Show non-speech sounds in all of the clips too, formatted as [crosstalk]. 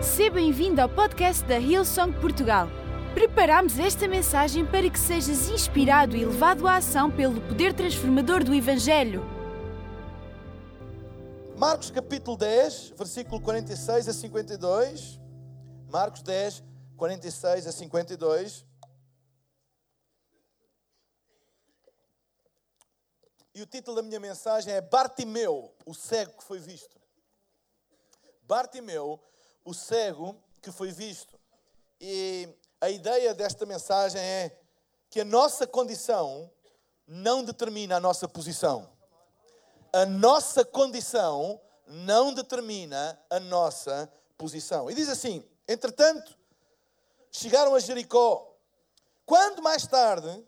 Seja bem-vindo ao podcast da Hillsong Portugal. Preparamos esta mensagem para que sejas inspirado e levado à ação pelo poder transformador do Evangelho. Marcos capítulo 10, versículo 46 a 52. Marcos 10, 46 a 52. E o título da minha mensagem é Bartimeu, o cego que foi visto. Bartimeu, o cego que foi visto. E a ideia desta mensagem é que a nossa condição não determina a nossa posição. A nossa condição não determina a nossa posição. E diz assim: entretanto, chegaram a Jericó. Quando mais tarde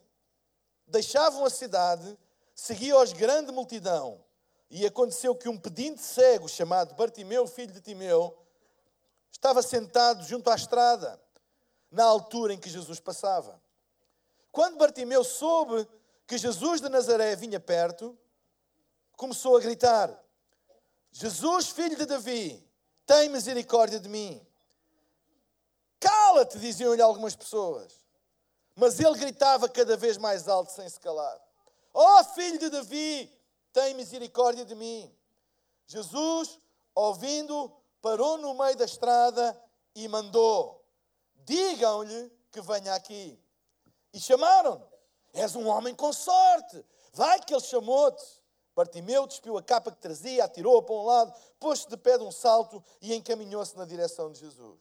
deixavam a cidade, seguia-os grande multidão. E aconteceu que um pedinte cego, chamado Bartimeu, filho de Timeu, estava sentado junto à estrada, na altura em que Jesus passava. Quando Bartimeu soube que Jesus de Nazaré vinha perto, começou a gritar: Jesus, filho de Davi, tem misericórdia de mim. Cala-te, diziam-lhe algumas pessoas. Mas ele gritava cada vez mais alto, sem se calar. Ó oh, filho de Davi, tem misericórdia de mim. Jesus, ouvindo, parou no meio da estrada e mandou: Digam-lhe que venha aqui. E chamaram És um homem com sorte. Vai que ele chamou-te. Bartimeu despiu a capa que trazia, atirou-a para um lado, pôs-se de pé de um salto e encaminhou-se na direção de Jesus.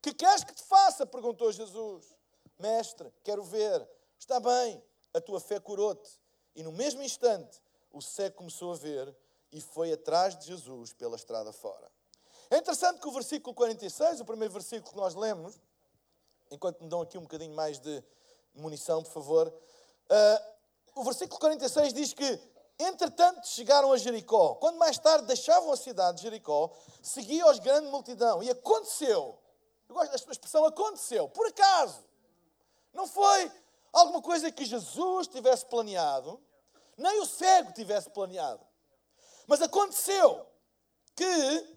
Que queres que te faça? perguntou Jesus. Mestre, quero ver. Está bem, a tua fé curou-te. E no mesmo instante, o cego começou a ver e foi atrás de Jesus pela estrada fora. É interessante que o versículo 46, o primeiro versículo que nós lemos, enquanto me dão aqui um bocadinho mais de munição, por favor, uh, o versículo 46 diz que, entretanto, chegaram a Jericó. Quando mais tarde deixavam a cidade de Jericó, seguia-os grande multidão. E aconteceu, eu gosto desta expressão, aconteceu, por acaso. Não foi alguma coisa que Jesus tivesse planeado, nem o cego tivesse planeado. Mas aconteceu que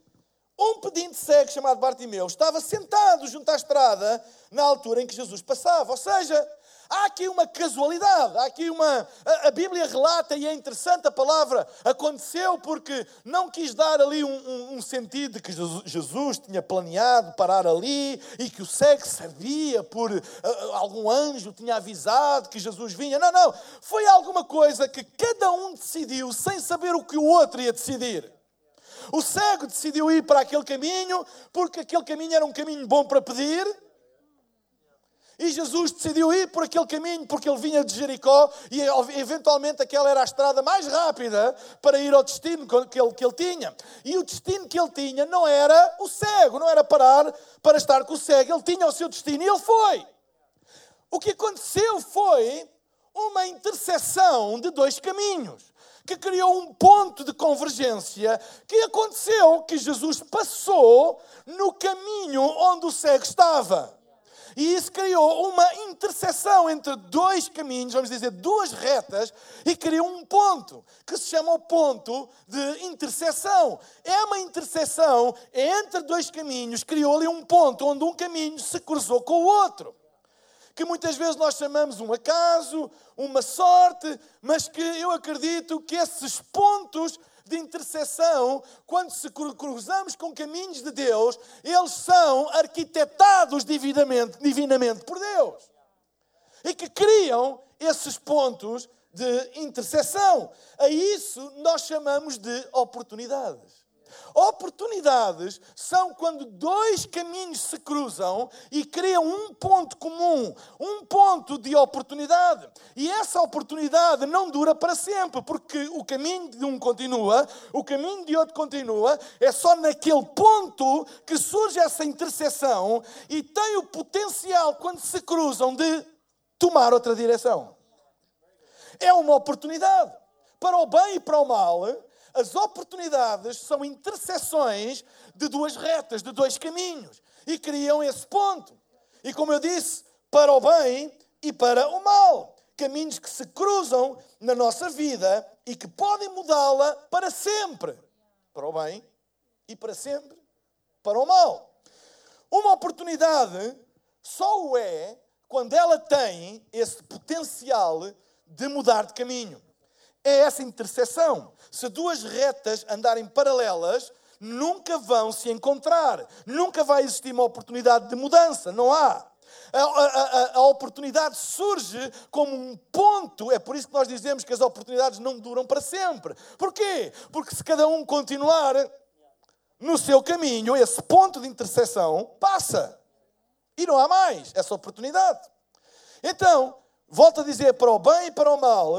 um pedinte cego chamado Bartimeu estava sentado junto à estrada na altura em que Jesus passava. Ou seja, há aqui uma casualidade, há aqui uma. A, a Bíblia relata, e é interessante a palavra, aconteceu porque não quis dar ali um, um, um, sentido de que Jesus, Jesus tinha planeado parar ali e que o cego sabia por uh, algum anjo tinha avisado que Jesus vinha. Não, não. Foi alguma coisa que cada um decidiu sem saber o que o outro ia decidir. O cego decidiu ir para aquele caminho porque aquele caminho era um caminho bom para pedir e Jesus decidiu ir por aquele caminho porque ele vinha de Jericó e eventualmente aquela era a estrada mais rápida para ir ao destino que ele, que ele tinha. E o destino que ele tinha não era o cego, não era parar para estar com o cego. Ele tinha o seu destino e ele foi. O que aconteceu foi uma interseção de dois caminhos que criou um ponto de convergência que aconteceu que Jesus passou no caminho onde o cego estava. E isso criou uma interseção entre dois caminhos, vamos dizer, duas retas, e criou um ponto, que se chama o ponto de interseção. É uma interseção entre dois caminhos, criou ali um ponto onde um caminho se cruzou com o outro. Que muitas vezes nós chamamos um acaso, uma sorte, mas que eu acredito que esses pontos de intercessão, quando se cruzamos com caminhos de Deus, eles são arquitetados divinamente, divinamente por Deus. E que criam esses pontos de intercessão. A isso nós chamamos de oportunidades. Oportunidades são quando dois caminhos se cruzam e criam um ponto comum, um ponto de oportunidade. E essa oportunidade não dura para sempre, porque o caminho de um continua, o caminho de outro continua, é só naquele ponto que surge essa interseção e tem o potencial, quando se cruzam, de tomar outra direção. É uma oportunidade. Para o bem e para o mal, as oportunidades são interseções de duas retas, de dois caminhos. E criam esse ponto. E como eu disse, para o bem e para o mal. Caminhos que se cruzam na nossa vida e que podem mudá-la para sempre. Para o bem e para sempre para o mal. Uma oportunidade só o é quando ela tem esse potencial de mudar de caminho. É essa interseção. Se duas retas andarem paralelas, nunca vão se encontrar. Nunca vai existir uma oportunidade de mudança. Não há. A, a, a, oportunidade surge como um ponto, é por isso que nós dizemos que as oportunidades não duram para sempre. Porquê? Porque se cada um continuar no seu caminho, esse ponto de interseção passa. E não há mais essa oportunidade. Então, volto a dizer, para o bem e para o mal,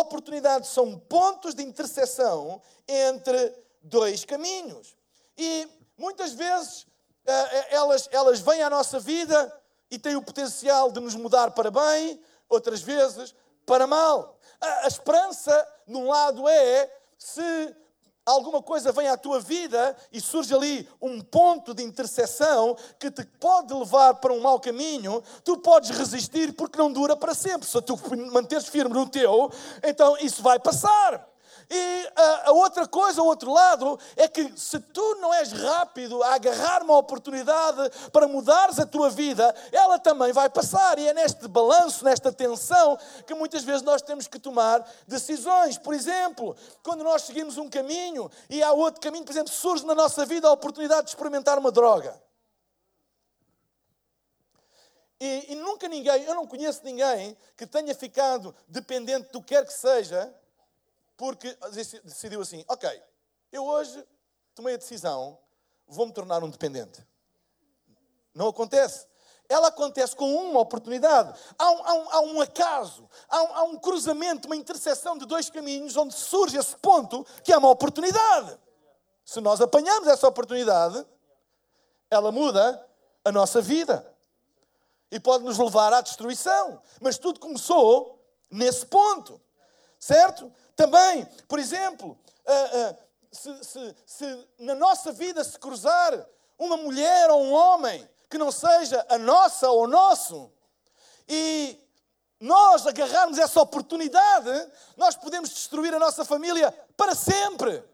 oportunidades são pontos de interseção entre dois caminhos. E muitas vezes eh, eh, elas, elas vêm à nossa vida e têm o potencial de nos mudar para bem, outras vezes para mal. A, a esperança, num lado, é se alguma coisa vem à tua vida e surge ali um ponto de interseção que te pode levar para um mau caminho, tu podes resistir porque não dura para sempre. Se tu manteres firme no teu, então isso vai passar. E a, a, outra coisa, o outro lado, é que se tu não és rápido a agarrar uma oportunidade para mudares a tua vida, ela também vai passar. E é neste balanço, nesta tensão, que muitas vezes nós temos que tomar decisões. Por exemplo, quando nós seguimos um caminho e há outro caminho, por exemplo, surge na nossa vida a oportunidade de experimentar uma droga. E, e, nunca ninguém, eu não conheço ninguém que tenha ficado dependente do que quer que seja porque decidiu assim: ok, eu hoje tomei a decisão, vou-me tornar um dependente. Não acontece. Ela acontece com uma oportunidade. Há um, há um, há um acaso, há um, há um cruzamento, uma interseção de dois caminhos onde surge esse ponto que é uma oportunidade. Se nós apanhamos essa oportunidade, ela muda a nossa vida e pode nos levar à destruição. Mas tudo começou nesse ponto, certo? Também, por exemplo, uh, uh, se, se, se na nossa vida se cruzar uma mulher ou um homem que não seja a nossa ou nosso, e nós agarrarmos essa oportunidade, nós podemos destruir a nossa família para sempre.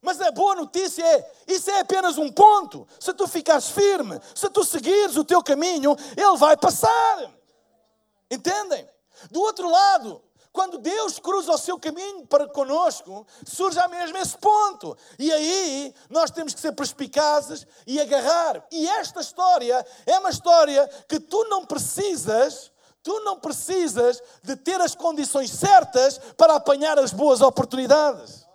Mas a boa notícia é, isso é apenas um ponto. Se tu ficares firme, se tu seguires o teu caminho, ele vai passar. Entendem? Do outro lado, quando Deus cruza o seu caminho para conosco, surge a mesmo esse ponto. E aí nós temos que ser perspicazes e agarrar. E esta história é uma história que tu não precisas, tu não precisas de ter as condições certas para apanhar as boas oportunidades.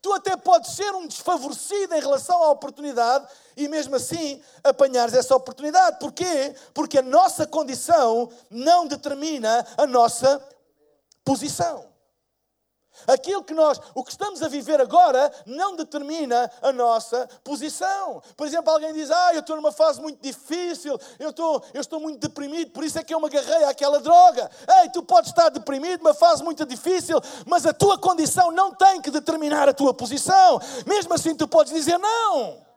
Tu até podes ser um desfavorecido em relação à oportunidade e mesmo assim apanhares essa oportunidade. Porquê? Porque a nossa condição não determina a nossa posição. Aquilo que nós, o que estamos a viver agora, não determina a nossa posição. Por exemplo, alguém diz: Ah, eu estou numa fase muito difícil, eu estou, eu estou muito deprimido, por isso é que eu me agarrei àquela droga. Ei, tu podes estar deprimido, numa fase muito difícil, mas a tua condição não tem que determinar a tua posição. Mesmo assim, tu podes dizer: Não.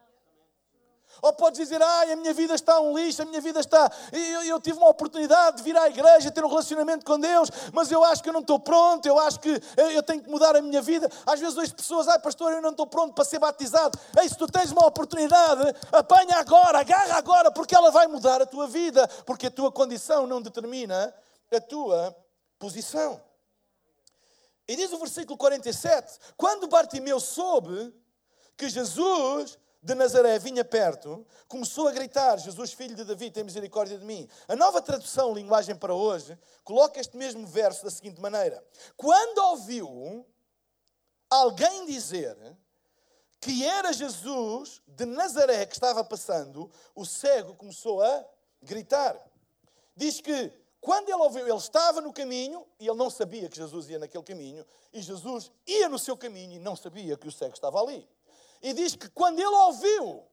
Ou podes dizer, ai, a minha vida está um lixo, a minha vida está. Eu, eu tive uma oportunidade de vir à igreja, ter um relacionamento com Deus, mas eu acho que eu não estou pronto, eu acho que eu tenho que mudar a minha vida. Às vezes as pessoas, ai, pastor, eu não estou pronto para ser batizado. Ei, se tu tens uma oportunidade, apanha agora, agarra agora, porque ela vai mudar a tua vida, porque a tua condição não determina a tua posição. E diz o versículo 47: quando Bartimeu soube que Jesus de Nazaré vinha perto, começou a gritar: Jesus, filho de Davi, tem misericórdia de mim. A nova tradução, linguagem para hoje, coloca este mesmo verso da seguinte maneira: Quando ouviu alguém dizer que era Jesus de Nazaré que estava passando, o cego começou a gritar. Diz que quando ele ouviu, ele estava no caminho e ele não sabia que Jesus ia naquele caminho, e Jesus ia no seu caminho e não sabia que o cego estava ali. E diz que quando ele ouviu,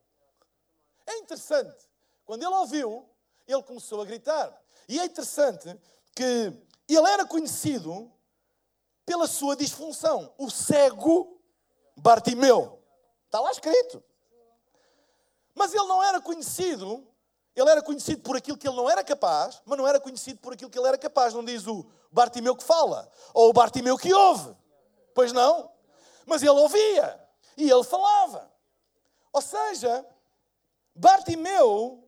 é interessante, quando ele ouviu, ele começou a gritar. E é interessante que ele era conhecido pela sua disfunção. O cego Bartimeu. Está lá escrito. Mas ele não era conhecido, ele era conhecido por aquilo que ele não era capaz, mas não era conhecido por aquilo que ele era capaz. Não diz o Bartimeu que fala, ou o Bartimeu que ouve. Pois não. Mas ele ouvia. E ele falava. Ou seja, Bartimeu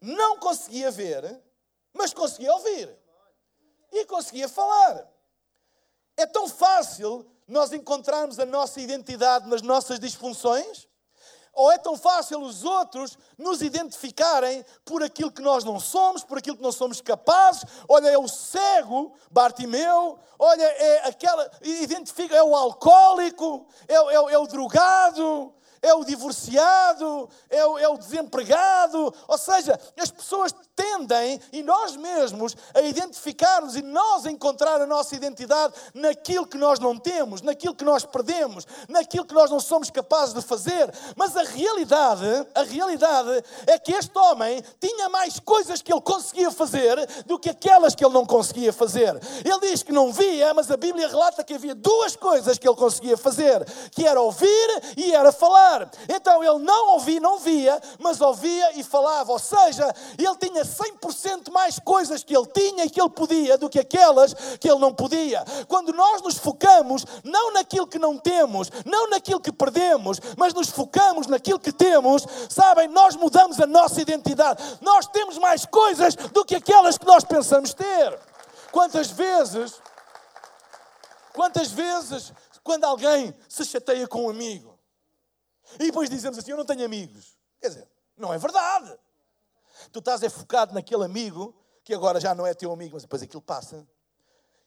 não conseguia ver, mas conseguia ouvir. E conseguia falar. É tão fácil nós encontrarmos a nossa identidade nas nossas disfunções? Ou é tão fácil os outros nos identificarem por aquilo que nós não somos, por aquilo que não somos capazes? Olha, é o cego, Bartimeu, olha, é aquela, identifica, é o alcoólico, é, é, é o drogado, é o divorciado, é é o desempregado. Ou seja, as pessoas tendem, e nós mesmos, a identificar-nos e nós encontrar a nossa identidade naquilo que nós não temos, naquilo que nós perdemos, naquilo que nós não somos capazes de fazer. Mas a realidade, a realidade é que este homem tinha mais coisas que ele conseguia fazer do que aquelas que ele não conseguia fazer. Ele diz que não via, mas a Bíblia relata que havia duas coisas que ele conseguia fazer, que era ouvir e era falar. Então ele não ouvia, não via, mas ouvia e falava. Ou seja, ele tinha 100% mais coisas que ele tinha e que ele podia do que aquelas que ele não podia. Quando nós nos focamos não naquilo que não temos, não naquilo que perdemos, mas nos focamos naquilo que temos, sabem, nós mudamos a nossa identidade. Nós temos mais coisas do que aquelas que nós pensamos ter. Quantas vezes, quantas vezes, quando alguém se chateia com um amigo, e depois dizemos assim: Eu não tenho amigos. Quer dizer, não é verdade. Tu estás é focado naquele amigo que agora já não é teu amigo, mas depois aquilo passa.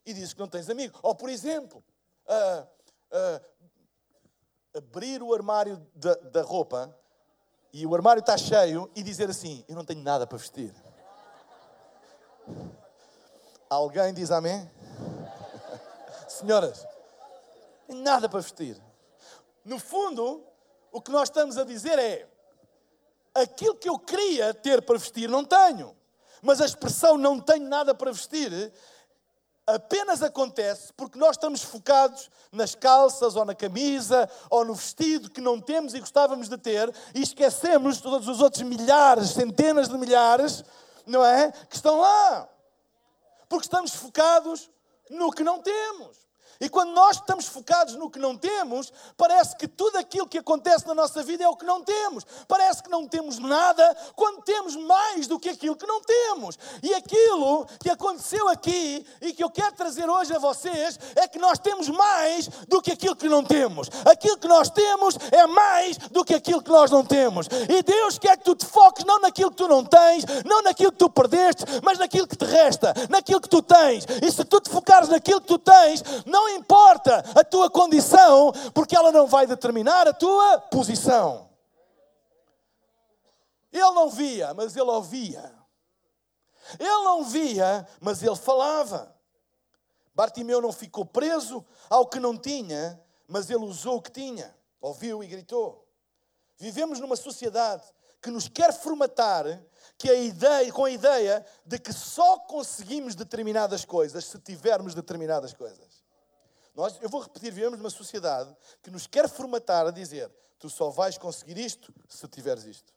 E dizes que não tens amigo. Ou, por exemplo, uh, uh, abrir o armário da, da roupa e o armário está cheio e dizer assim: Eu não tenho nada para vestir. Alguém diz amém? [laughs] Senhoras, nada para vestir. No fundo, o que nós estamos a dizer é: aquilo que eu queria ter para vestir, não tenho. Mas a expressão não tenho nada para vestir apenas acontece porque nós estamos focados nas calças ou na camisa ou no vestido que não temos e gostávamos de ter e esquecemos todos os outros milhares, centenas de milhares, não é? Que estão lá. Porque estamos focados no que não temos. E quando nós estamos focados no que não temos, parece que tudo aquilo que acontece na nossa vida é o que não temos. Parece que não temos nada quando temos mais do que aquilo que não temos. E aquilo que aconteceu aqui e que eu quero trazer hoje a vocês é que nós temos mais do que aquilo que não temos. Aquilo que nós temos é mais do que aquilo que nós não temos. E Deus quer que tu te foques não naquilo que tu não tens, não naquilo que tu perdeste, mas naquilo que te resta, naquilo que tu tens. E se tu te focares naquilo que tu tens, não não importa a tua condição, porque ela não vai determinar a tua posição. Ele não via, mas ele ouvia. Ele não via, mas ele falava. Bartimeu não ficou preso ao que não tinha, mas ele usou o que tinha. Ouviu e gritou. Vivemos numa sociedade que nos quer formatar que a ideia, com a ideia de que só conseguimos determinadas coisas se tivermos determinadas coisas. Nós, eu vou repetir, vivemos numa sociedade que nos quer formatar a dizer: tu só vais conseguir isto se tiveres isto.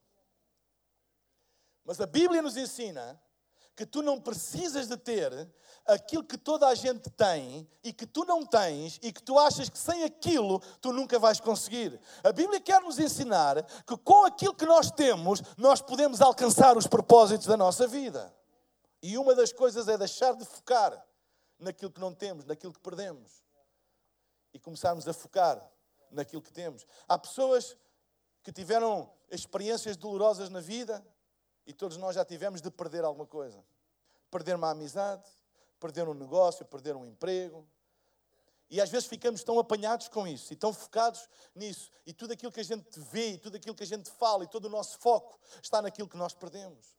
Mas a Bíblia nos ensina que tu não precisas de ter aquilo que toda a gente tem e que tu não tens e que tu achas que sem aquilo tu nunca vais conseguir. A Bíblia quer nos ensinar que com aquilo que nós temos, nós podemos alcançar os propósitos da nossa vida. E uma das coisas é deixar de focar naquilo que não temos, naquilo que perdemos e começarmos a focar naquilo que temos. Há pessoas que tiveram experiências dolorosas na vida e todos nós já tivemos de perder alguma coisa. Perder uma amizade, perder um negócio, perder um emprego. E às vezes ficamos tão apanhados com isso e tão focados nisso. E tudo aquilo que a gente vê, e tudo aquilo que a gente fala, e todo o nosso foco está naquilo que nós perdemos.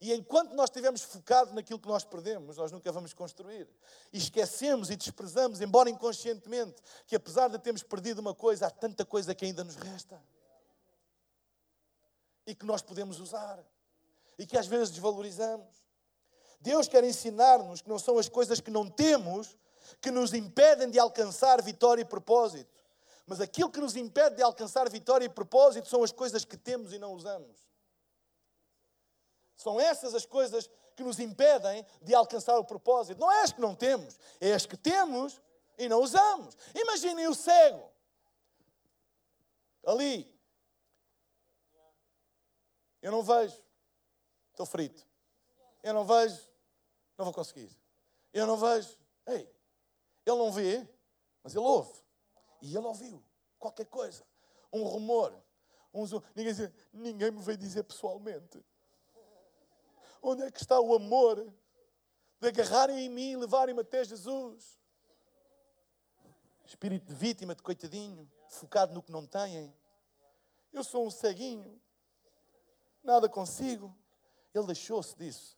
E enquanto nós estivermos focados naquilo que nós perdemos, nós nunca vamos construir. E esquecemos e desprezamos, embora inconscientemente, que apesar de termos perdido uma coisa, há tanta coisa que ainda nos resta. E que nós podemos usar. E que às vezes desvalorizamos. Deus quer ensinar-nos que não são as coisas que não temos que nos impedem de alcançar vitória e propósito. Mas aquilo que nos impede de alcançar vitória e propósito são as coisas que temos e não usamos. São essas as coisas que nos impedem de alcançar o propósito. Não é as que não temos, é as que temos e não usamos. Imaginem o cego. Ali. Eu não vejo. Estou frito. Eu não vejo. Não vou conseguir. Eu não vejo. Ei, ele não vê, mas ele ouve. E ele ouviu qualquer coisa. Um rumor. Um. Ninguém, ninguém me veio dizer pessoalmente. Onde é que está o amor de agarrarem em mim e levarem-me até Jesus? Espírito de vítima, de coitadinho, focado no que não têm. Eu sou um ceguinho, nada consigo. Ele deixou-se disso.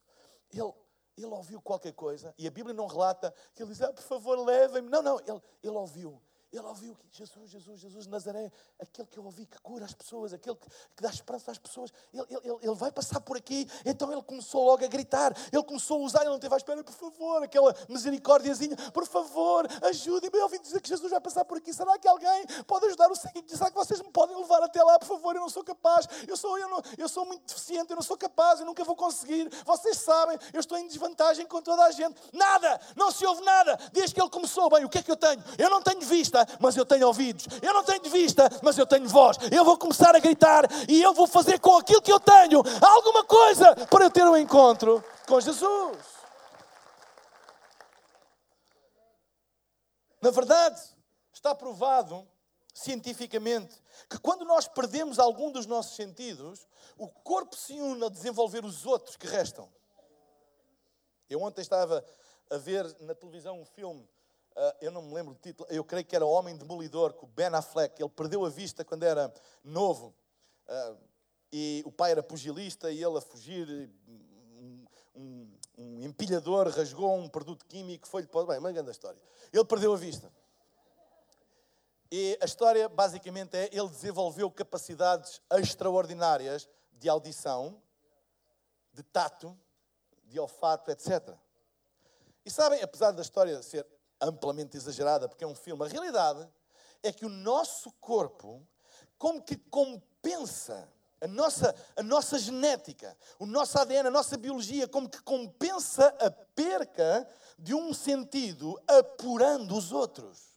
Ele, ele ouviu qualquer coisa e a Bíblia não relata que ele diz: ah, por favor, levem-me. Não, não, ele, ele ouviu. Ele ouviu que Jesus, Jesus, Jesus, Nazaré, aquele que eu ouvi que cura as pessoas, aquele que, que dá esperança às pessoas, ele, ele, ele vai passar por aqui. Então ele começou logo a gritar, ele começou a usar, ele não teve à espera, por favor, aquela misericórdiazinha, por favor, ajudem-me. Eu ouvi dizer que Jesus vai passar por aqui. Será que alguém pode ajudar o seguinte? Será que vocês me podem levar até lá, por favor? Eu não sou capaz, eu sou, eu, não, eu sou muito deficiente, eu não sou capaz, eu nunca vou conseguir. Vocês sabem, eu estou em desvantagem com toda a gente. Nada, não se ouve nada. Desde que ele começou, bem, o que é que eu tenho? Eu não tenho vista mas eu tenho ouvidos. Eu não tenho vista, mas eu tenho voz. Eu vou começar a gritar e eu vou fazer com aquilo que eu tenho alguma coisa para eu ter um encontro com Jesus. Na verdade, está provado cientificamente que quando nós perdemos algum dos nossos sentidos, o corpo se une a desenvolver os outros que restam. Eu ontem estava a ver na televisão um filme Uh, eu não me lembro do título, eu creio que era Homem Demolidor, com Ben Affleck. Ele perdeu a vista quando era novo. Uh, e o pai era pugilista e ele a fugir, um, um, um empilhador rasgou um produto químico, foi-lhe para. Bem, uma grande história. Ele perdeu a vista. E a história basicamente é: ele desenvolveu capacidades extraordinárias de audição, de tato, de olfato, etc. E sabem, apesar da história ser amplamente exagerada, porque é um filme. A realidade é que o nosso corpo, como que compensa a nossa, a nossa genética, o nosso ADN, a nossa biologia, como que compensa a perca de um sentido apurando os outros.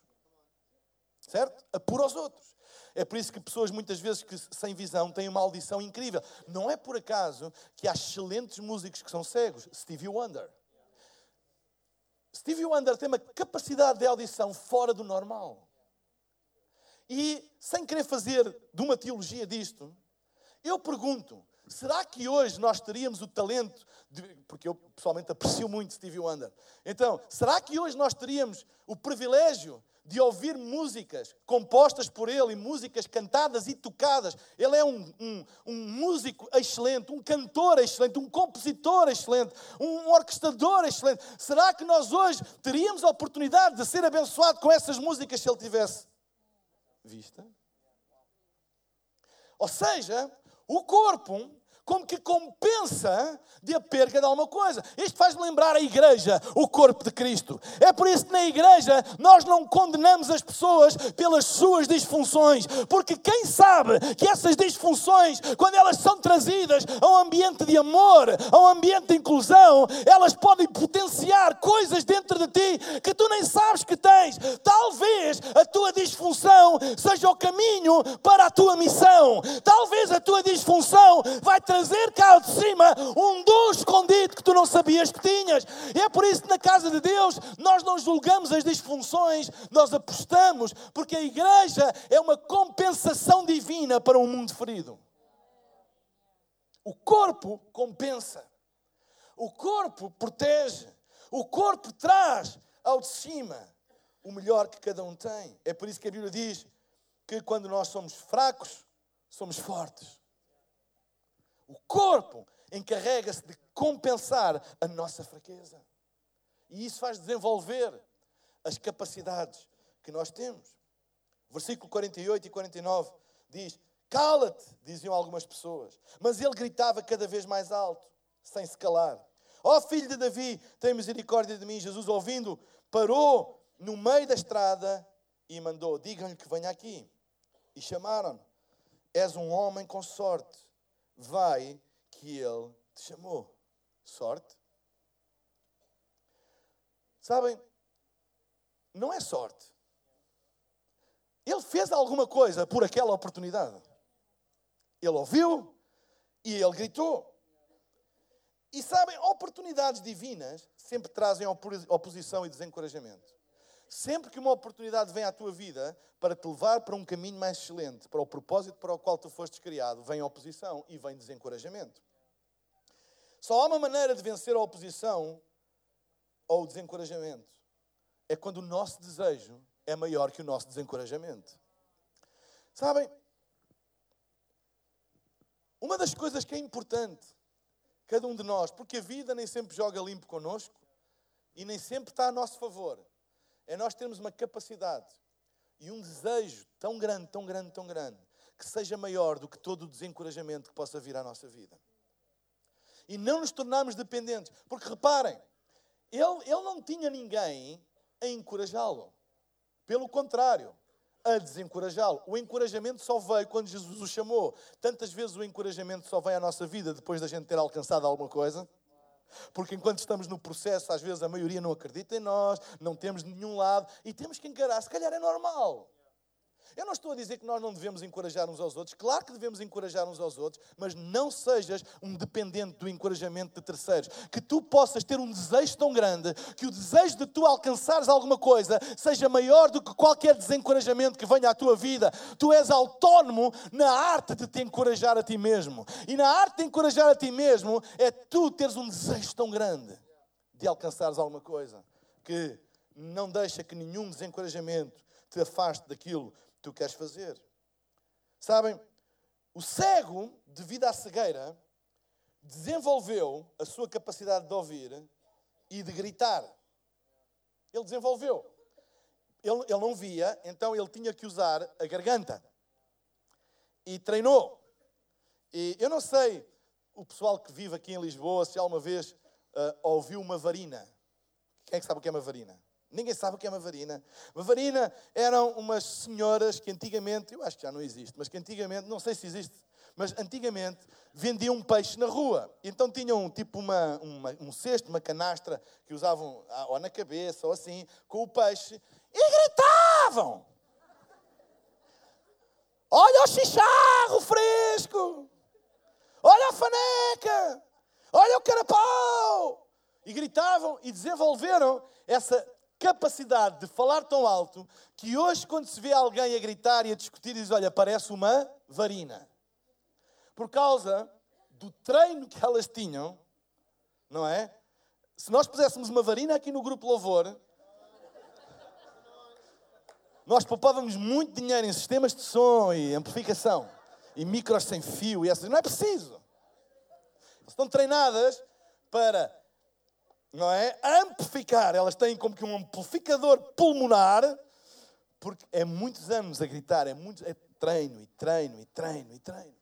Certo? Apura os outros. É por isso que pessoas muitas vezes que sem visão têm uma audição incrível. Não é por acaso que há excelentes músicos que são cegos. Stevie Wonder. Stevie Wonder tem uma capacidade de audição fora do normal. E, sem querer fazer de uma teologia disto, eu pergunto: será que hoje nós teríamos o talento, de, porque eu pessoalmente aprecio muito Stevie Wonder, então, será que hoje nós teríamos o privilégio de ouvir músicas compostas por ele e músicas cantadas e tocadas. Ele é um, um, um, músico excelente, um cantor excelente, um compositor excelente, um orquestrador excelente. Será que nós hoje teríamos a oportunidade de ser abençoado com essas músicas se ele tivesse vista? Ou seja, o corpo como que compensa de a perca de alguma coisa. Isto faz-me lembrar a igreja, o corpo de Cristo. É por isso que na igreja nós não condenamos as pessoas pelas suas disfunções, porque quem sabe que essas disfunções, quando elas são trazidas a um ambiente de amor, a um ambiente de inclusão, elas podem potenciar coisas dentro de ti que tu nem sabes que tens. Talvez a tua disfunção seja o caminho para a tua missão. Talvez a tua disfunção vai trazer trazer cá de cima um dom escondido que tu não sabias que tinhas. E é por isso que na casa de Deus nós não julgamos as disfunções, nós apostamos, porque a igreja é uma compensação divina para um mundo ferido. O corpo compensa, o corpo protege, o corpo traz ao de cima o melhor que cada um tem. É por isso que a Bíblia diz que quando nós somos fracos, somos fortes. O corpo encarrega-se de compensar a nossa fraqueza. E isso faz desenvolver as capacidades que nós temos. Versículo 48 e 49 diz: Cala-te, diziam algumas pessoas. Mas ele gritava cada vez mais alto, sem se calar. Ó oh, filho de Davi, tem misericórdia de mim. Jesus, ouvindo, parou no meio da estrada e mandou: Digam-lhe que venha aqui. E chamaram-no: És um homem com sorte vai que Ele te chamou. Sorte? Sabem, não é sorte. Ele fez alguma coisa por aquela oportunidade. Ele ouviu E ele gritou. E sabem, oportunidades divinas sempre trazem oposição e desencorajamento. Sempre que uma oportunidade vem à tua vida para te levar para um caminho mais excelente, para o propósito para o qual tu fostes criado, vem oposição e vem desencorajamento. Só há uma maneira de vencer a oposição ou o desencorajamento. É quando o nosso desejo é maior que o nosso desencorajamento. Sabem, uma das coisas que é importante, cada um de nós, porque a vida nem sempre joga limpo connosco e nem sempre está a nosso favor é nós termos uma capacidade e um desejo tão grande, tão grande, tão grande, que seja maior do que todo o desencorajamento que possa vir à nossa vida. E não nos tornarmos dependentes. Porque reparem, ele, ele não tinha ninguém a encorajá-lo. Pelo contrário, a desencorajá-lo. O encorajamento só veio quando Jesus o chamou. Tantas vezes o encorajamento só vem à nossa vida depois da gente ter alcançado alguma coisa. Porque enquanto estamos no processo, às vezes a maioria não acredita em nós, não temos de nenhum lado e temos que encarar. Se calhar é normal. Eu não estou a dizer que nós não devemos encorajar uns aos outros. Claro que devemos encorajar uns aos outros, mas não sejas um dependente do encorajamento de terceiros. Que tu possas ter um desejo tão grande que o desejo de tu alcançares alguma coisa seja maior do que qualquer desencorajamento que venha à tua vida. Tu és autónomo na arte de te encorajar a ti mesmo. E na arte de encorajar a ti mesmo é tu teres um desejo tão grande de alcançares alguma coisa que não deixa que nenhum desencorajamento te afaste daquilo tu queres fazer. Sabem, o cego, devido à cegueira, desenvolveu a sua capacidade de ouvir e de gritar. Ele desenvolveu. Ele, ele não via, então ele tinha que usar a garganta. E treinou. E eu não sei, o pessoal que vive aqui em Lisboa, se alguma vez uh, ouviu uma varina. Quem é que sabe o que é uma varina? Ninguém sabe o que é uma varina. Uma varina eram umas senhoras que antigamente, eu acho que já não existe, mas que antigamente, não sei se existe, mas antigamente vendiam peixe na rua. Então tinham tipo uma, uma, um cesto, uma canastra que usavam ah, ou na cabeça ou assim, com o peixe, e gritavam: Olha o chicharro fresco! Olha a faneca! Olha o carapau! E gritavam e desenvolveram essa capacidade de falar tão alto que hoje, quando se vê alguém a gritar e a discutir, diz: Olha, parece uma varina. Por causa do treino que elas tinham, não é? Se nós puséssemos uma varina aqui no grupo Louvor, nós poupávamos muito dinheiro em sistemas de som e amplificação e micros sem fio e essas. Não é preciso. Estão treinadas para não é? Amplificar. Elas têm como que um amplificador pulmonar, porque é muitos anos a gritar, é, muito, é treino e treino e treino e treino.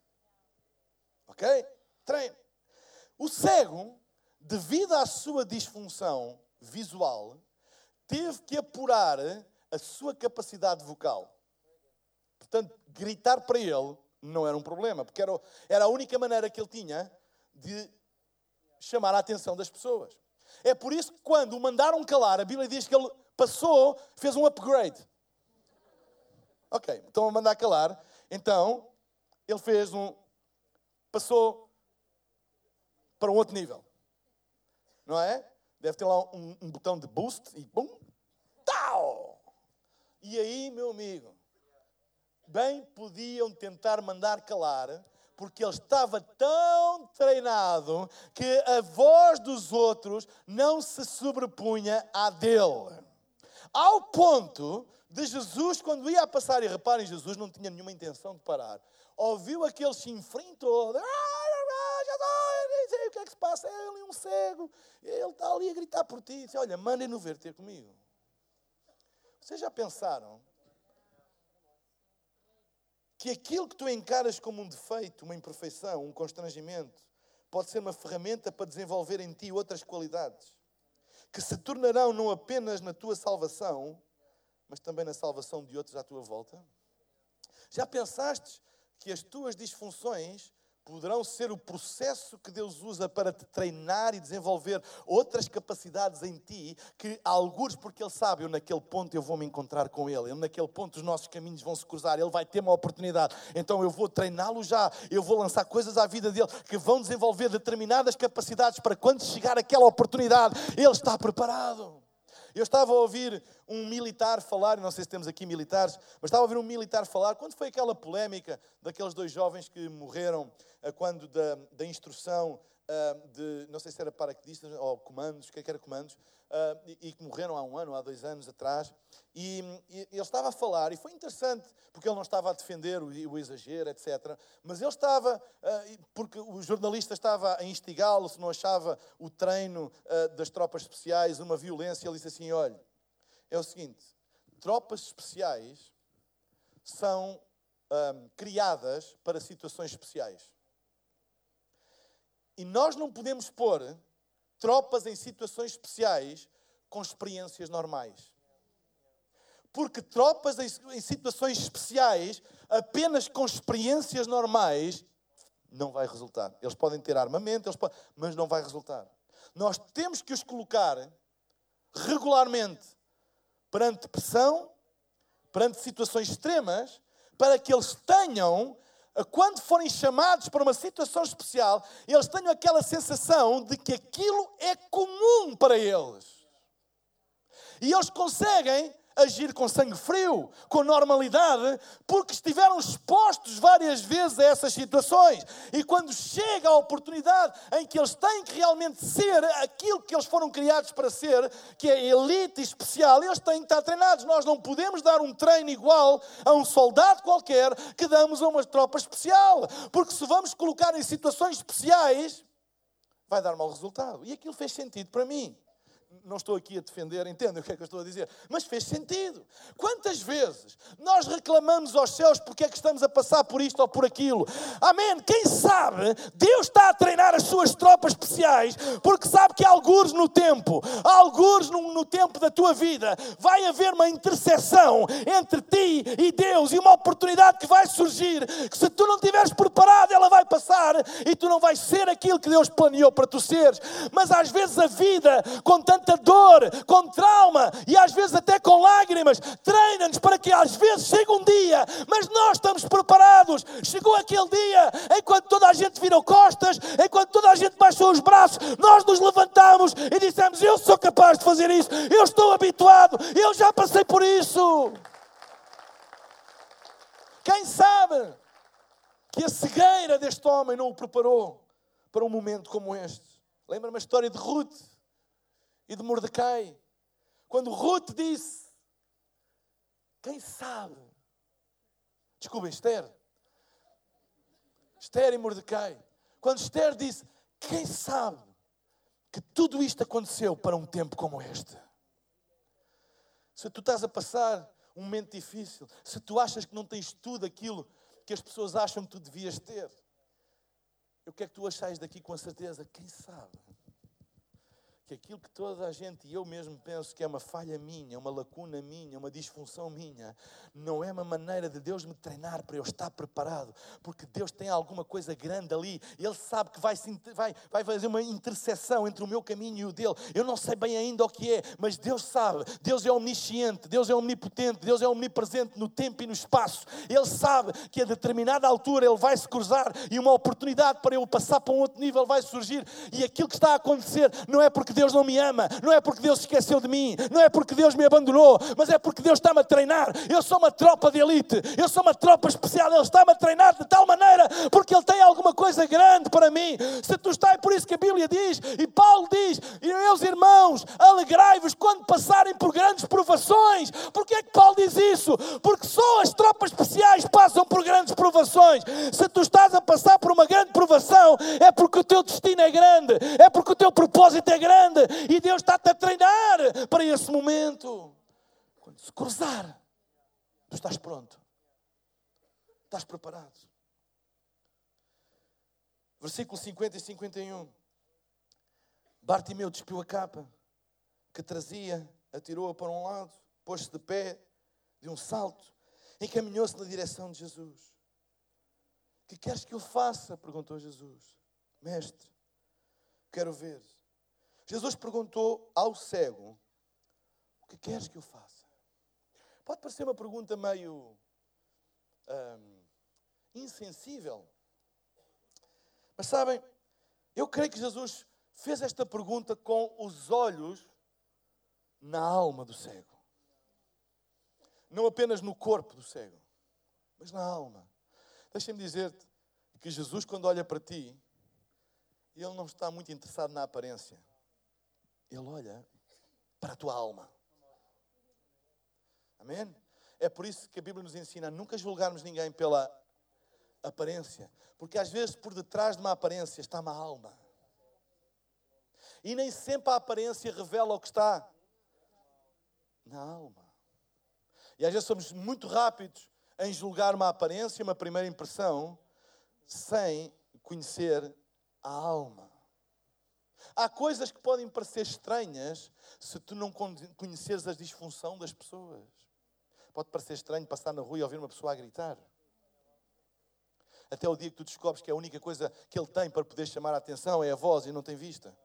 Ok? Treino. O cego, devido à sua disfunção visual, teve que apurar a sua capacidade vocal. Portanto, gritar para ele não era um problema, porque era, era a única maneira que ele tinha de chamar a atenção das pessoas. É por isso que quando o mandaram calar, a Bíblia diz que ele passou, fez um upgrade. Ok, estão a mandar calar. Então, ele fez um. Passou para um outro nível. Não é? Deve ter lá um, um botão de boost e bum! Tal! E aí, meu amigo, bem podiam tentar mandar calar porque ele estava tão treinado que a voz dos outros não se sobrepunha à dele. Ao ponto de Jesus, quando ia a passar, e reparem, Jesus não tinha nenhuma intenção de parar, ouviu aquele chinfrim todo. Ah, Jesus, sei o que é que se passa. É ele um cego, ele está ali a gritar por ti. Disse, Olha, mandem-no ver ter comigo. Vocês já pensaram que aquilo que tu encaras como um defeito, uma imperfeição, um constrangimento, pode ser uma ferramenta para desenvolver em ti outras qualidades, que se tornarão não apenas na tua salvação, mas também na salvação de outros à tua volta? Já pensaste que as tuas disfunções poderão ser o processo que Deus usa para te treinar e desenvolver outras capacidades em ti, que alguns, porque Ele sabe, eu naquele ponto eu vou me encontrar com Ele, eu naquele ponto os nossos caminhos vão se cruzar, Ele vai ter uma oportunidade, então eu vou treiná-lo já, eu vou lançar coisas à vida dele que vão desenvolver determinadas capacidades para quando chegar aquela oportunidade, Ele está preparado. Eu estava a ouvir um militar falar, não sei se temos aqui militares, mas estava a ouvir um militar falar, quando foi aquela polémica daqueles dois jovens que morreram eh, quando da, da instrução de, não sei se era paraquedistas ou comandos, é que era comandos, e, que morreram há um ano, há dois anos atrás. E, ele estava a falar, e foi interessante, porque ele não estava a defender o, exagero, etc. Mas ele estava, uh, porque o jornalista estava a instigá-lo, se não achava o treino uh, das tropas especiais uma violência, ele disse assim: olha, é o seguinte, tropas especiais são um, criadas para situações especiais. E nós não podemos pôr tropas em situações especiais com experiências normais. Porque tropas em, situações especiais, apenas com experiências normais, não vai resultar. Eles podem ter armamento, podem, mas não vai resultar. Nós temos que os colocar regularmente perante pressão, perante situações extremas, para que eles tenham quando forem chamados para uma situação especial, eles tenham aquela sensação de que aquilo é comum para eles. E eles conseguem agir com sangue frio, com normalidade, porque estiveram expostos várias vezes a essas situações. E quando chega a oportunidade em que eles têm que realmente ser aquilo que eles foram criados para ser, que é elite especial, eles têm que estar treinados. Nós não podemos dar um treino igual a um soldado qualquer que damos a uma tropa especial, porque se vamos colocar em situações especiais, vai dar mau resultado. E aquilo fez sentido para mim não estou aqui a defender, entendem o que é que eu estou a dizer? Mas fez sentido. Quantas vezes nós reclamamos aos céus porque é que estamos a passar por isto ou por aquilo? Amém? Quem sabe, Deus está a treinar as suas tropas especiais porque sabe que alguns no tempo, alguns no, no tempo da tua vida, vai haver uma interseção entre ti e Deus e uma oportunidade que vai surgir que se tu não estiveres preparado, ela vai passar e tu não vais ser aquilo que Deus planeou para tu seres. Mas às vezes a vida, com tanta muita dor, com trauma e às vezes até com lágrimas. Treina-nos para que às vezes chegue um dia, mas nós estamos preparados. Chegou aquele dia, enquanto toda a gente virou costas, enquanto toda a gente baixou os braços, nós nos levantamos e dissemos: Eu sou capaz de fazer isso, eu estou habituado, eu já passei por isso. Quem sabe que a cegueira deste homem não o preparou para um momento como este? Lembra-me a história de Ruth e de Mordecai. Quando Ruth disse: Quem sabe? Desculpem, Esther. Esther e Mordecai. Quando Esther disse: Quem sabe que tudo isto aconteceu para um tempo como este? Se tu estás a passar um momento difícil, se tu achas que não tens tudo aquilo que as pessoas acham que tu devias ter, eu quero que tu achais daqui com a certeza, quem sabe? Aquilo que toda a gente e eu mesmo penso que é uma falha minha, uma lacuna minha, uma disfunção minha, não é uma maneira de Deus me treinar para eu estar preparado, porque Deus tem alguma coisa grande ali, Ele sabe que vai, vai, vai fazer uma interseção entre o meu caminho e o dele. Eu não sei bem ainda o que é, mas Deus sabe. Deus é omnisciente, Deus é omnipotente, Deus é omnipresente no tempo e no espaço. Ele sabe que a determinada altura Ele vai se cruzar e uma oportunidade para eu passar para um outro nível vai surgir, e aquilo que está a acontecer não é porque Deus não me ama, não é porque Deus esqueceu de mim, não é porque Deus me abandonou, mas é porque Deus está-me a treinar. Eu sou uma tropa de elite, eu sou uma tropa especial, Ele está-me a treinar de tal maneira porque Ele tem alguma coisa grande para mim. Se tu estás, é por isso que a Bíblia diz, e Paulo diz, e meus irmãos, alegrai-vos quando passarem por grandes provações. Porquê é que Paulo diz isso? Porque só as tropas especiais passam por grandes provações. Se tu estás a passar por uma grande provação, é porque o teu destino é grande, é porque o teu propósito é grande grande e Deus está-te a treinar para esse momento. Quando se cruzar, tu estás pronto, estás preparado. Versículo 50 e 51. Bartimeu despiu a capa que trazia, atirou-a para um lado, pôs-se de pé, de um salto, encaminhou-se na direção de Jesus. que queres que eu faça? perguntou Jesus. Mestre, quero ver. Jesus perguntou ao cego: O que queres que eu faça? Pode parecer uma pergunta meio hum, insensível. Mas sabem, eu creio que Jesus fez esta pergunta com os olhos na alma do cego. Não apenas no corpo do cego, mas na alma. Deixa-me dizer-te que Jesus, quando olha para ti, ele não está muito interessado na aparência. Ele olha para a tua alma. Amém? É por isso que a Bíblia nos ensina a nunca julgarmos ninguém pela aparência. Porque às vezes por detrás de uma aparência está uma alma. E nem sempre a aparência revela o que está na alma. E às vezes somos muito rápidos em julgar uma aparência, uma primeira impressão, sem conhecer a alma. Há coisas que podem parecer estranhas se tu não conheceres a disfunção das pessoas. Pode parecer estranho passar na rua e ouvir uma pessoa a gritar. Até o dia que tu descobres que a única coisa que ele tem para poder chamar a atenção é a voz e não tem vista.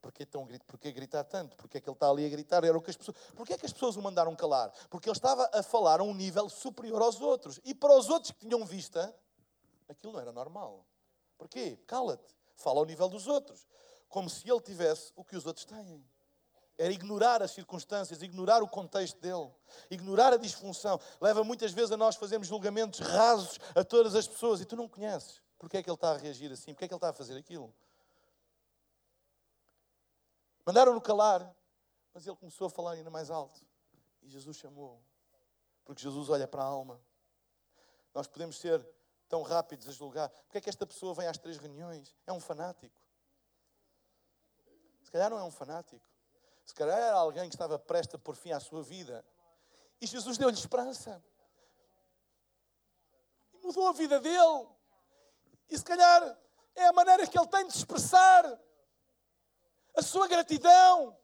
Porquê, tão, porquê gritar tanto? Porquê é que ele está ali a gritar? Era o que as pessoas, porquê é que as pessoas o mandaram calar? Porque ele estava a falar a um nível superior aos outros. E para os outros que tinham vista, aquilo não era normal. Porquê? Cala-te. Fala ao nível dos outros. Como se ele tivesse o que os outros têm. Era ignorar as circunstâncias, ignorar o contexto dele, ignorar a disfunção. Leva muitas vezes a nós fazermos julgamentos rasos a todas as pessoas e tu não conheces. Porquê é que ele está a reagir assim? Porquê é que ele está a fazer aquilo? Mandaram-no calar, mas ele começou a falar ainda mais alto. E Jesus chamou. Porque Jesus olha para a alma. Nós podemos ser tão rápidos a julgar. Porque é que esta pessoa vem às três reuniões? É um fanático. Se calhar não é um fanático. Se calhar era alguém que estava prestes a pôr fim à sua vida. E Jesus deu-lhe esperança. E mudou a vida dele. E se calhar é a maneira que ele tem de expressar a sua gratidão,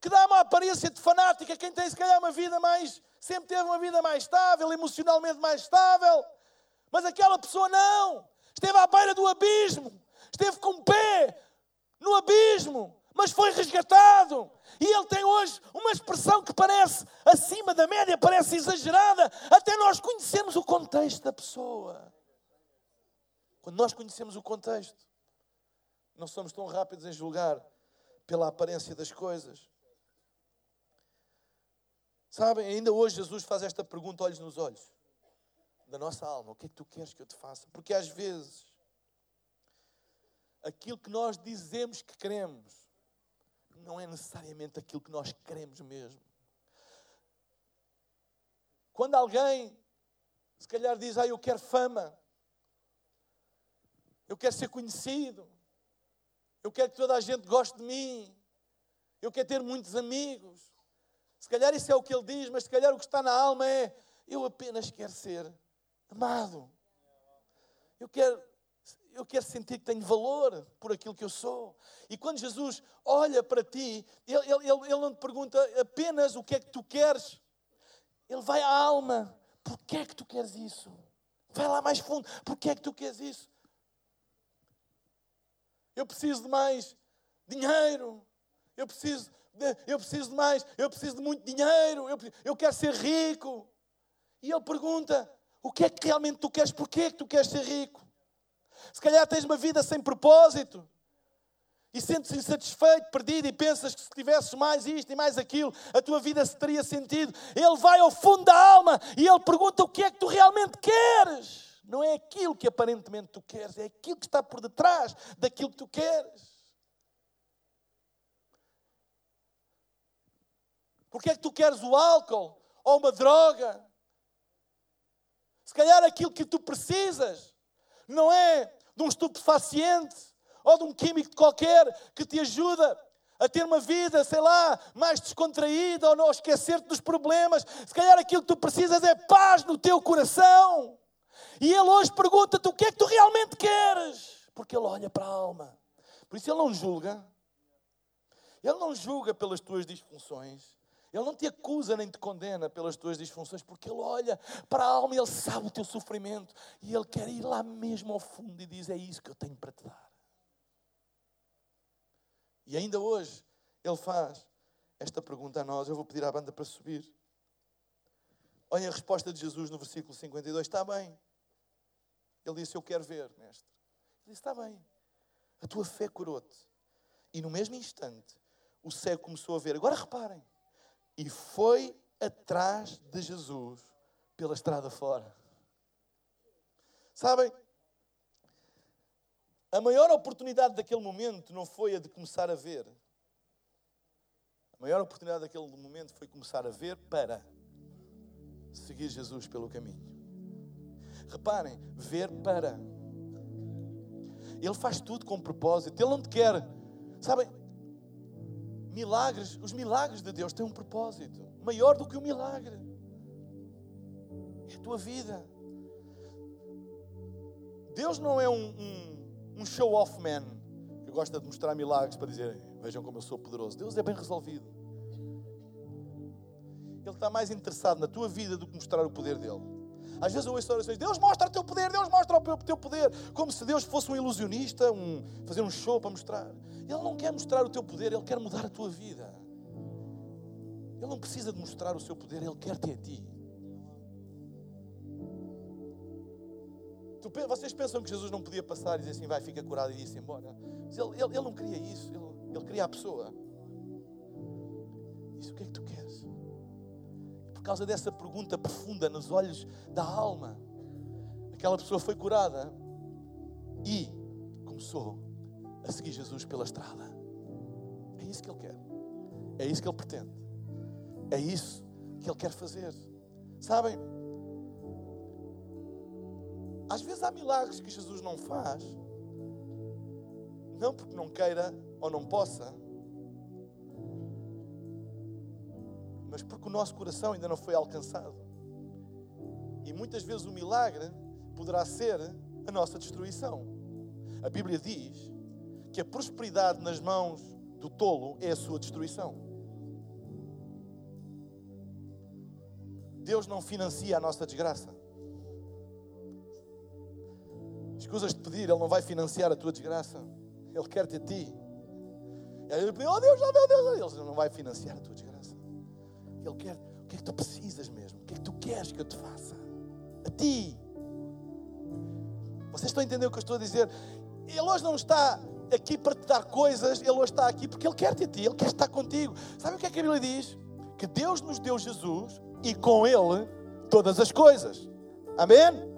que dá uma aparência de fanática. Quem tem, se calhar, uma vida mais. sempre teve uma vida mais estável, emocionalmente mais estável. Mas aquela pessoa não. Esteve à beira do abismo. Esteve com o pé no abismo. Mas foi resgatado. E ele tem hoje uma expressão que parece acima da média, parece exagerada. Até nós conhecemos o contexto da pessoa. Quando nós conhecemos o contexto, não somos tão rápidos em julgar pela aparência das coisas. Sabem, ainda hoje Jesus faz esta pergunta, olhos nos olhos, da nossa alma: o que é que tu queres que eu te faça? Porque às vezes, aquilo que nós dizemos que queremos, não é necessariamente aquilo que nós queremos mesmo. Quando alguém, se calhar, diz: Ah, eu quero fama, eu quero ser conhecido, eu quero que toda a gente goste de mim. Eu quero ter muitos amigos. Se calhar isso é o que ele diz, mas se calhar o que está na alma é: eu apenas quero ser amado. Eu quero, eu quero sentir que tenho valor por aquilo que eu sou. E quando Jesus olha para ti, ele, ele, ele não te pergunta apenas o que é que tu queres. Ele vai à alma. Porquê é que tu queres isso? Vai lá mais fundo. Porquê é que tu queres isso? Eu preciso de mais dinheiro. Eu preciso de, eu preciso de mais. Eu preciso de muito dinheiro. Eu, eu quero ser rico. E ele pergunta: o que é que realmente tu queres? Porquê é que tu queres ser rico? Se calhar tens uma vida sem propósito e sentes insatisfeito, perdido e pensas que se tivesses mais isto e mais aquilo, a tua vida se teria sentido. Ele vai ao fundo da alma e ele pergunta o que é que tu realmente queres. Não é aquilo que aparentemente tu queres, é aquilo que está por detrás daquilo que tu queres. Porque é que tu queres o álcool ou uma droga? Se calhar aquilo que tu precisas não é de um estupefaciente ou de um químico qualquer que te ajuda a ter uma vida, sei lá, mais descontraída ou não esquecer-te dos problemas. Se calhar aquilo que tu precisas é paz no teu coração. E ele hoje pergunta-te o que é que tu realmente queres, porque ele olha para a alma. Por isso ele não julga. Ele não julga pelas tuas disfunções. Ele não te acusa nem te condena pelas tuas disfunções, porque Ele olha para a alma e Ele sabe o teu sofrimento. E Ele quer ir lá mesmo ao fundo e diz: É isso que eu tenho para te dar. E ainda hoje, Ele faz esta pergunta a nós. Eu vou pedir à banda para subir. Olhem a resposta de Jesus no versículo 52. Está bem. Ele disse: Eu quero ver, mestre. Ele disse: Está bem. A tua fé curou-te. E no mesmo instante, o cego começou a ver. Agora reparem e foi atrás de Jesus pela estrada fora. Sabem? A maior oportunidade daquele momento não foi a de começar a ver. A maior oportunidade daquele momento foi começar a ver para seguir Jesus pelo caminho. Reparem, ver para. Ele faz tudo com propósito. Ele não te quer. Sabem, milagres, os milagres de Deus têm um propósito maior do que o milagre. É a tua vida. Deus não é um, um, um show-off man que gosta de mostrar milagres para dizer vejam como eu sou poderoso. Deus é bem resolvido. Ele está mais interessado na tua vida do que mostrar o poder dele. Às vezes eu ouço orações, Deus mostra o teu poder, Deus mostra o teu poder, como se Deus fosse um ilusionista, um, fazer um show para mostrar. Ele não quer mostrar o teu poder, Ele quer mudar a tua vida. Ele não precisa de mostrar o seu poder, Ele quer ter a ti. Vocês pensam que Jesus não podia passar e dizer assim, vai, fica curado e ir embora. Mas ele, ele, ele, não queria isso, ele, ele queria a pessoa. Isso o que é que tu queres? Causa dessa pergunta profunda nos olhos da alma, aquela pessoa foi curada e começou a seguir Jesus pela estrada. É isso que Ele quer. É isso que Ele pretende. É isso que Ele quer fazer. Sabem? Às vezes há milagres que Jesus não faz, não porque não queira ou não possa, mas porque o nosso coração ainda não foi alcançado. E muitas vezes o milagre poderá ser a nossa destruição. A Bíblia diz que a prosperidade nas mãos do tolo é a sua destruição. Deus não financia a nossa desgraça. Escusas de pedir, Ele não vai financiar a tua desgraça. Ele quer-te a ti. Ele pediu, oh Deus, oh Deus, Ele não vai financiar a tua desgraça. Ele quer o que é que tu precisas mesmo, o que é que tu queres que eu te faça. A ti. Vocês estão a entender o que eu estou a dizer? Ele hoje não está aqui para te dar coisas, Ele hoje está aqui porque Ele quer-te a ti, Ele quer estar contigo. Sabe o que é que a Bíblia diz? Que Deus nos deu Jesus e com Ele todas as coisas. Amém?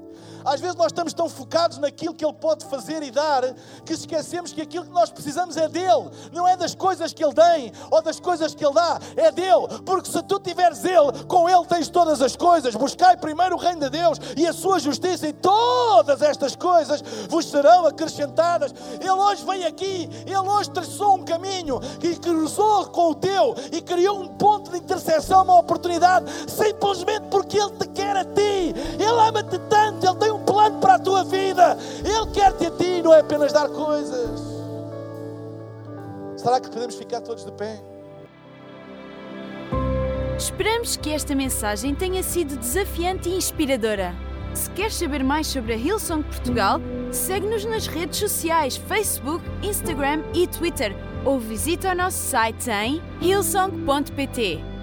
Às vezes nós estamos tão focados naquilo que Ele pode fazer e dar que esquecemos que aquilo que nós precisamos é dele, não é das coisas que Ele tem ou das coisas que Ele dá, é dele. Porque se tu tiveres Ele, com Ele tens todas as coisas. Buscai primeiro o reino de Deus e a sua justiça, e todas estas coisas vos serão acrescentadas. Ele hoje vem aqui, Ele hoje traçou um caminho e cruzou com o teu e criou um ponto de interseção, uma oportunidade, simplesmente porque Ele te quer a ti. Ele ama-te tanto, Ele tem um plano para a tua vida. Ele quer-te a ti, não é apenas dar coisas. Será que podemos ficar todos de pé? Esperamos que esta mensagem tenha sido desafiante e inspiradora. Se queres saber mais sobre a Hillsong Portugal, segue-nos nas redes sociais Facebook, Instagram e Twitter ou visita o nosso site em hillsong.pt.